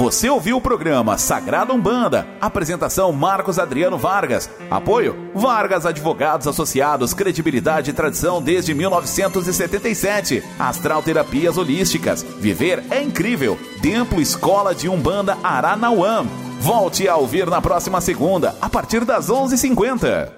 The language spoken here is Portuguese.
Você ouviu o programa Sagrada Umbanda. Apresentação Marcos Adriano Vargas. Apoio Vargas Advogados Associados, credibilidade e tradição desde 1977. Astral Terapias Holísticas. Viver é incrível. Templo Escola de Umbanda Aranauã. Volte a ouvir na próxima segunda, a partir das 11:50.